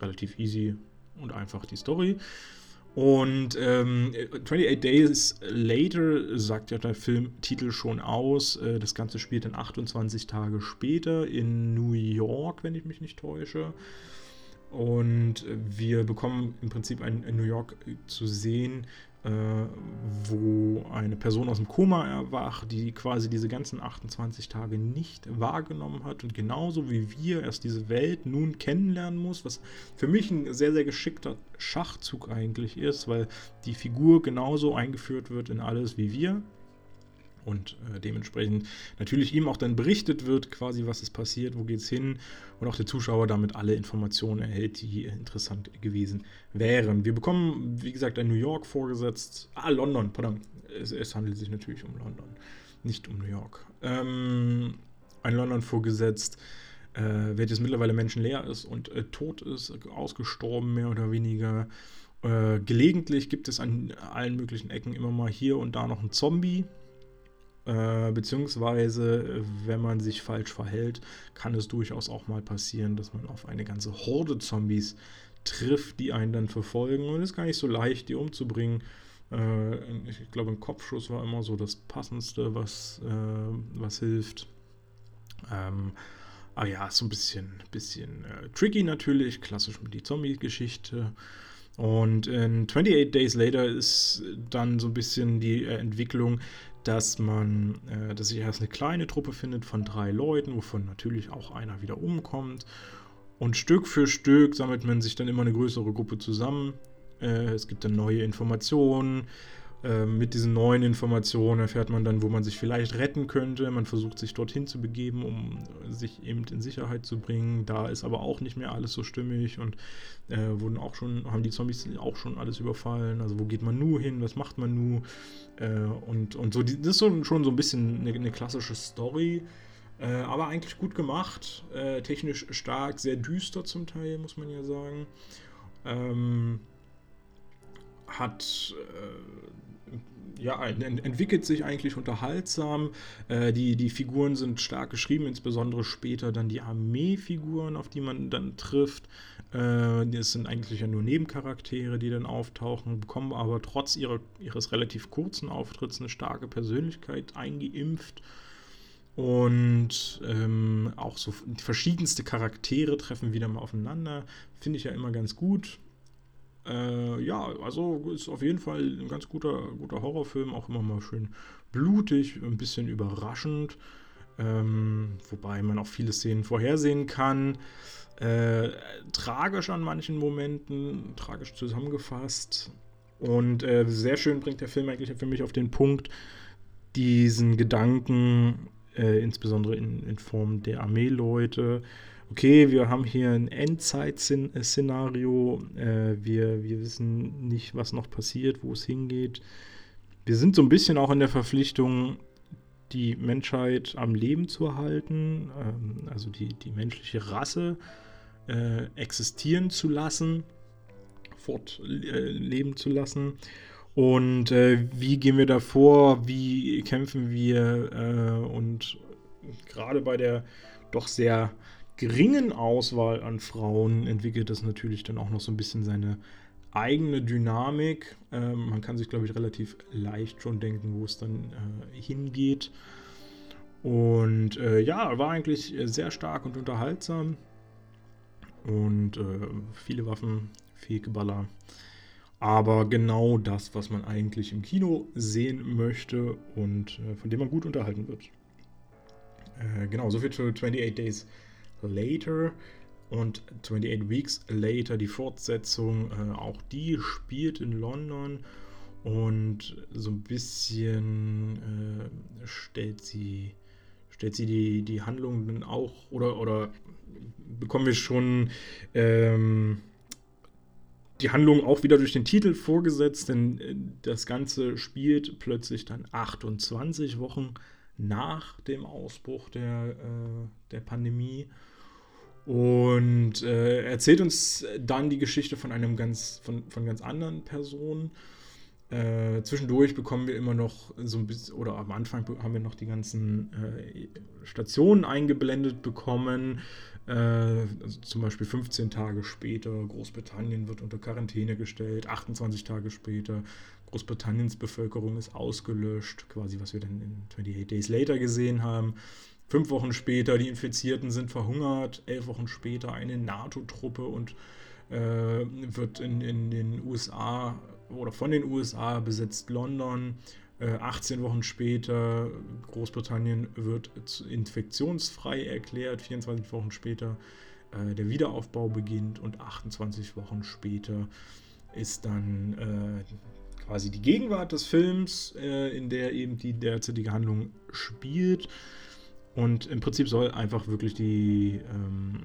Speaker 1: Relativ easy und einfach die Story. Und ähm, 28 Days Later sagt ja der Filmtitel schon aus. Äh, das Ganze spielt dann 28 Tage später in New York, wenn ich mich nicht täusche. Und wir bekommen im Prinzip ein, ein New York zu sehen, äh, wo eine Person aus dem Koma erwacht, die quasi diese ganzen 28 Tage nicht wahrgenommen hat und genauso wie wir erst diese Welt nun kennenlernen muss, was für mich ein sehr, sehr geschickter Schachzug eigentlich ist, weil die Figur genauso eingeführt wird in alles wie wir und äh, dementsprechend natürlich ihm auch dann berichtet wird, quasi was ist passiert, wo geht es hin und auch der Zuschauer damit alle Informationen erhält, die interessant gewesen wären. Wir bekommen, wie gesagt, ein New York vorgesetzt, ah, London, pardon, es, es handelt sich natürlich um London, nicht um New York. Ähm, ein London vorgesetzt, äh, welches mittlerweile menschenleer ist und äh, tot ist, ausgestorben mehr oder weniger. Äh, gelegentlich gibt es an allen möglichen Ecken immer mal hier und da noch einen Zombie, äh, beziehungsweise, wenn man sich falsch verhält, kann es durchaus auch mal passieren, dass man auf eine ganze Horde Zombies trifft, die einen dann verfolgen. Und es ist gar nicht so leicht, die umzubringen. Äh, ich glaube, ein Kopfschuss war immer so das Passendste, was, äh, was hilft. Ähm, aber ja, so ein bisschen, bisschen äh, tricky natürlich, klassisch mit die Zombie-Geschichte. Und in 28 Days Later ist dann so ein bisschen die Entwicklung, dass man, äh, dass sich erst eine kleine Truppe findet von drei Leuten, wovon natürlich auch einer wieder umkommt. Und Stück für Stück sammelt man sich dann immer eine größere Gruppe zusammen. Äh, es gibt dann neue Informationen. Ähm, mit diesen neuen Informationen erfährt man dann, wo man sich vielleicht retten könnte. Man versucht sich dorthin zu begeben, um sich eben in Sicherheit zu bringen. Da ist aber auch nicht mehr alles so stimmig und äh, wurden auch schon, haben die Zombies auch schon alles überfallen. Also wo geht man nur hin, was macht man nur? Äh, und, und so, das ist schon, schon so ein bisschen eine, eine klassische Story. Äh, aber eigentlich gut gemacht, äh, technisch stark, sehr düster zum Teil, muss man ja sagen. Ähm, hat äh, ja, entwickelt sich eigentlich unterhaltsam. Äh, die, die Figuren sind stark geschrieben, insbesondere später dann die Armeefiguren, auf die man dann trifft. Äh, das sind eigentlich ja nur Nebencharaktere, die dann auftauchen, bekommen aber trotz ihrer, ihres relativ kurzen Auftritts eine starke Persönlichkeit eingeimpft. Und ähm, auch so verschiedenste Charaktere treffen wieder mal aufeinander. Finde ich ja immer ganz gut. Äh, ja, also ist auf jeden Fall ein ganz guter, guter Horrorfilm, auch immer mal schön blutig, ein bisschen überraschend. Ähm, wobei man auch viele Szenen vorhersehen kann. Äh, tragisch an manchen Momenten, tragisch zusammengefasst. Und äh, sehr schön bringt der Film eigentlich für mich auf den Punkt, diesen Gedanken, äh, insbesondere in, in Form der Armeeleute, okay, wir haben hier ein Endzeit-Szenario, äh, wir, wir wissen nicht, was noch passiert, wo es hingeht. Wir sind so ein bisschen auch in der Verpflichtung, die Menschheit am Leben zu erhalten, ähm, also die, die menschliche Rasse äh, existieren zu lassen, fortleben äh, zu lassen. Und äh, wie gehen wir davor? Wie kämpfen wir? Äh, und gerade bei der doch sehr geringen Auswahl an Frauen entwickelt das natürlich dann auch noch so ein bisschen seine eigene Dynamik. Ähm, man kann sich, glaube ich, relativ leicht schon denken, wo es dann äh, hingeht. Und äh, ja, war eigentlich sehr stark und unterhaltsam. Und äh, viele Waffen, viel Geballer. Aber genau das, was man eigentlich im Kino sehen möchte und äh, von dem man gut unterhalten wird. Äh, genau, soviel zu 28 Days Later und 28 Weeks Later, die Fortsetzung, äh, auch die spielt in London. und so ein bisschen äh, stellt sie stellt sie die, die Handlungen auch oder, oder bekommen wir schon ähm, die Handlung auch wieder durch den Titel vorgesetzt, denn äh, das Ganze spielt plötzlich dann 28 Wochen nach dem Ausbruch der, äh, der Pandemie und äh, erzählt uns dann die Geschichte von einem ganz, von, von ganz anderen Personen. Äh, zwischendurch bekommen wir immer noch so ein bisschen, oder am Anfang haben wir noch die ganzen äh, Stationen eingeblendet bekommen. Äh, also zum Beispiel 15 Tage später, Großbritannien wird unter Quarantäne gestellt, 28 Tage später, Großbritanniens Bevölkerung ist ausgelöscht, quasi was wir dann in 28 Days Later gesehen haben. Fünf Wochen später, die Infizierten sind verhungert. Elf Wochen später eine NATO-Truppe und äh, wird in, in den USA oder von den USA besetzt London. Äh, 18 Wochen später, Großbritannien wird infektionsfrei erklärt. 24 Wochen später äh, der Wiederaufbau beginnt und 28 Wochen später ist dann äh, quasi die Gegenwart des Films, äh, in der eben die derzeitige Handlung spielt. Und im Prinzip soll einfach wirklich die ähm,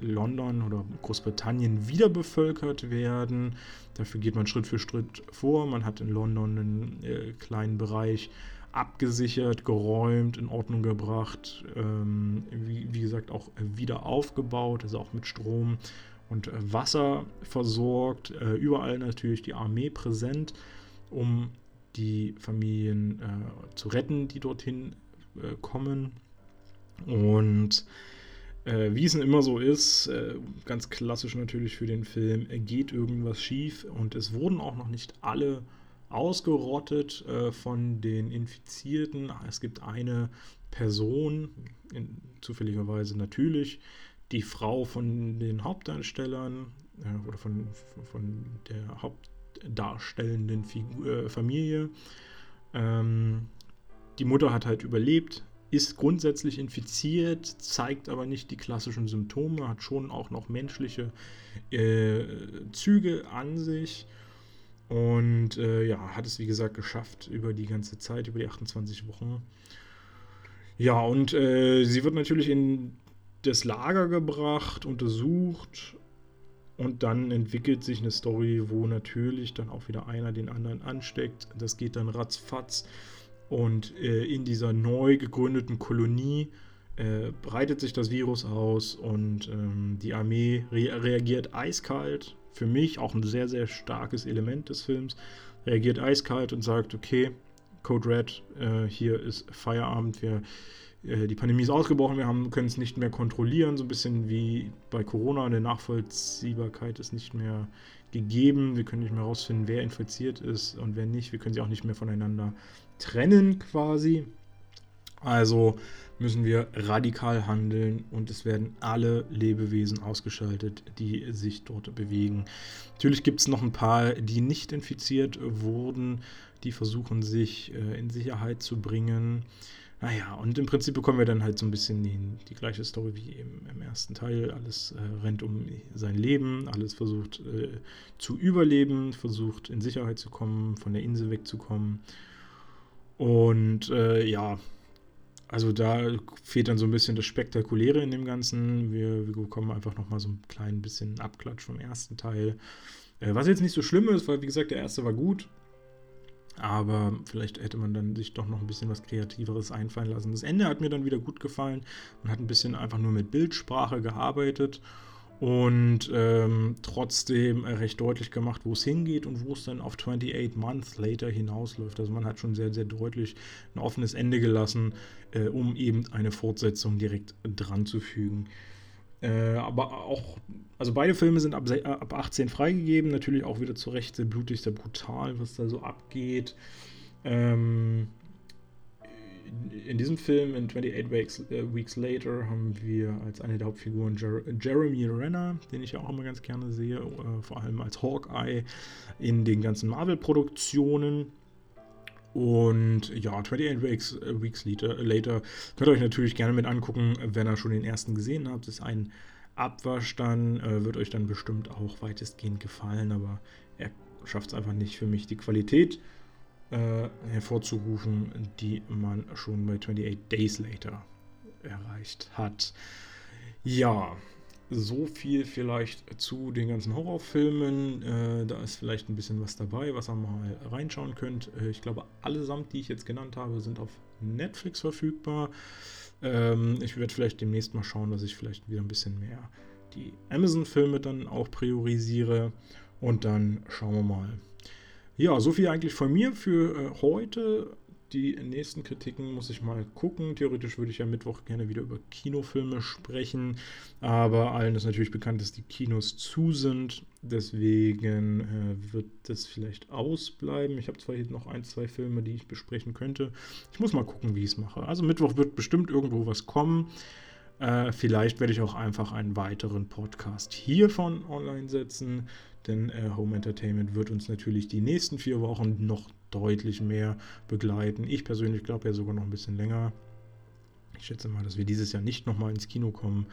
Speaker 1: London oder Großbritannien wieder bevölkert werden. Dafür geht man Schritt für Schritt vor. Man hat in London einen äh, kleinen Bereich abgesichert, geräumt, in Ordnung gebracht, ähm, wie, wie, gesagt auch wieder aufgebaut, also auch mit Strom und äh, Wasser versorgt. Äh, überall natürlich die Armee präsent, um die Familien äh, zu retten, die dorthin kommen. Und äh, wie es immer so ist, äh, ganz klassisch natürlich für den Film, geht irgendwas schief und es wurden auch noch nicht alle ausgerottet äh, von den Infizierten. Es gibt eine Person, in, zufälligerweise natürlich, die Frau von den Hauptdarstellern äh, oder von, von der hauptdarstellenden Figur, äh, Familie. Ähm, die Mutter hat halt überlebt, ist grundsätzlich infiziert, zeigt aber nicht die klassischen Symptome, hat schon auch noch menschliche äh, Züge an sich und äh, ja, hat es wie gesagt geschafft über die ganze Zeit, über die 28 Wochen. Ja, und äh, sie wird natürlich in das Lager gebracht, untersucht und dann entwickelt sich eine Story, wo natürlich dann auch wieder einer den anderen ansteckt. Das geht dann ratzfatz. Und äh, in dieser neu gegründeten Kolonie äh, breitet sich das Virus aus und ähm, die Armee re reagiert eiskalt. Für mich auch ein sehr, sehr starkes Element des Films. Reagiert eiskalt und sagt, okay, Code Red, äh, hier ist Feierabend, wir, die Pandemie ist ausgebrochen, wir können es nicht mehr kontrollieren, so ein bisschen wie bei Corona, eine Nachvollziehbarkeit ist nicht mehr gegeben, wir können nicht mehr herausfinden, wer infiziert ist und wer nicht, wir können sie auch nicht mehr voneinander trennen quasi. Also müssen wir radikal handeln und es werden alle Lebewesen ausgeschaltet, die sich dort bewegen. Natürlich gibt es noch ein paar, die nicht infiziert wurden, die versuchen sich äh, in Sicherheit zu bringen. Naja, und im Prinzip bekommen wir dann halt so ein bisschen die, die gleiche Story wie im, im ersten Teil. Alles äh, rennt um sein Leben, alles versucht äh, zu überleben, versucht in Sicherheit zu kommen, von der Insel wegzukommen. Und äh, ja, also da fehlt dann so ein bisschen das Spektakuläre in dem Ganzen. Wir, wir bekommen einfach nochmal so ein klein bisschen Abklatsch vom ersten Teil. Äh, was jetzt nicht so schlimm ist, weil wie gesagt, der erste war gut. Aber vielleicht hätte man dann sich doch noch ein bisschen was Kreativeres einfallen lassen. Das Ende hat mir dann wieder gut gefallen. Man hat ein bisschen einfach nur mit Bildsprache gearbeitet und ähm, trotzdem recht deutlich gemacht, wo es hingeht und wo es dann auf 28 Months Later hinausläuft. Also man hat schon sehr, sehr deutlich ein offenes Ende gelassen, äh, um eben eine Fortsetzung direkt dran zu fügen. Äh, aber auch, also beide Filme sind ab, ab 18 freigegeben, natürlich auch wieder zu Recht sehr blutig, sehr brutal, was da so abgeht. Ähm, in diesem Film, in 28 Weeks, äh, Weeks, Later, haben wir als eine der Hauptfiguren Jer Jeremy Renner, den ich ja auch immer ganz gerne sehe, äh, vor allem als Hawkeye in den ganzen Marvel-Produktionen. Und ja, 28 Weeks, äh, Weeks later, later, könnt ihr euch natürlich gerne mit angucken, wenn ihr schon den ersten gesehen habt. Ist ein Abwasch dann, äh, wird euch dann bestimmt auch weitestgehend gefallen, aber er schafft es einfach nicht für mich, die Qualität äh, hervorzurufen, die man schon bei 28 Days Later erreicht hat. Ja, so viel vielleicht zu den ganzen Horrorfilmen. Äh, da ist vielleicht ein bisschen was dabei, was ihr mal reinschauen könnt. Äh, ich glaube, allesamt, die ich jetzt genannt habe, sind auf Netflix verfügbar. Ähm, ich werde vielleicht demnächst mal schauen, dass ich vielleicht wieder ein bisschen mehr die Amazon-Filme dann auch priorisiere. Und dann schauen wir mal. Ja, so viel eigentlich von mir für äh, heute. Die nächsten Kritiken muss ich mal gucken. Theoretisch würde ich ja Mittwoch gerne wieder über Kinofilme sprechen. Aber allen ist natürlich bekannt, dass die Kinos zu sind. Deswegen äh, wird das vielleicht ausbleiben. Ich habe zwar hier noch ein, zwei Filme, die ich besprechen könnte. Ich muss mal gucken, wie ich es mache. Also Mittwoch wird bestimmt irgendwo was kommen. Äh, vielleicht werde ich auch einfach einen weiteren Podcast hiervon online setzen, denn äh, Home Entertainment wird uns natürlich die nächsten vier Wochen noch deutlich mehr begleiten. Ich persönlich glaube ja sogar noch ein bisschen länger. Ich schätze mal, dass wir dieses Jahr nicht nochmal ins Kino kommen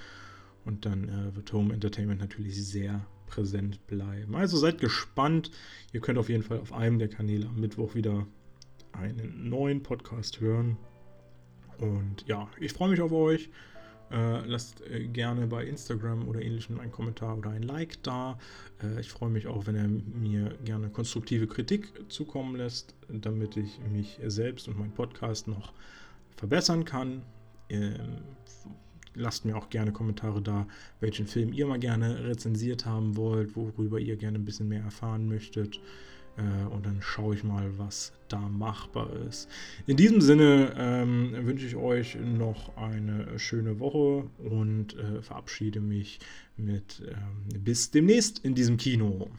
Speaker 1: und dann äh, wird Home Entertainment natürlich sehr präsent bleiben. Also seid gespannt. Ihr könnt auf jeden Fall auf einem der Kanäle am Mittwoch wieder einen neuen Podcast hören. Und ja, ich freue mich auf euch. Äh, lasst äh, gerne bei Instagram oder ähnlichem einen Kommentar oder ein Like da. Äh, ich freue mich auch, wenn er mir gerne konstruktive Kritik zukommen lässt, damit ich mich selbst und meinen Podcast noch verbessern kann. Ähm, lasst mir auch gerne Kommentare da, welchen Film ihr mal gerne rezensiert haben wollt, worüber ihr gerne ein bisschen mehr erfahren möchtet. Äh, und dann schaue ich mal, was da machbar ist. In diesem Sinne ähm, wünsche ich euch noch eine schöne Woche und äh, verabschiede mich mit ähm, bis demnächst in diesem Kino.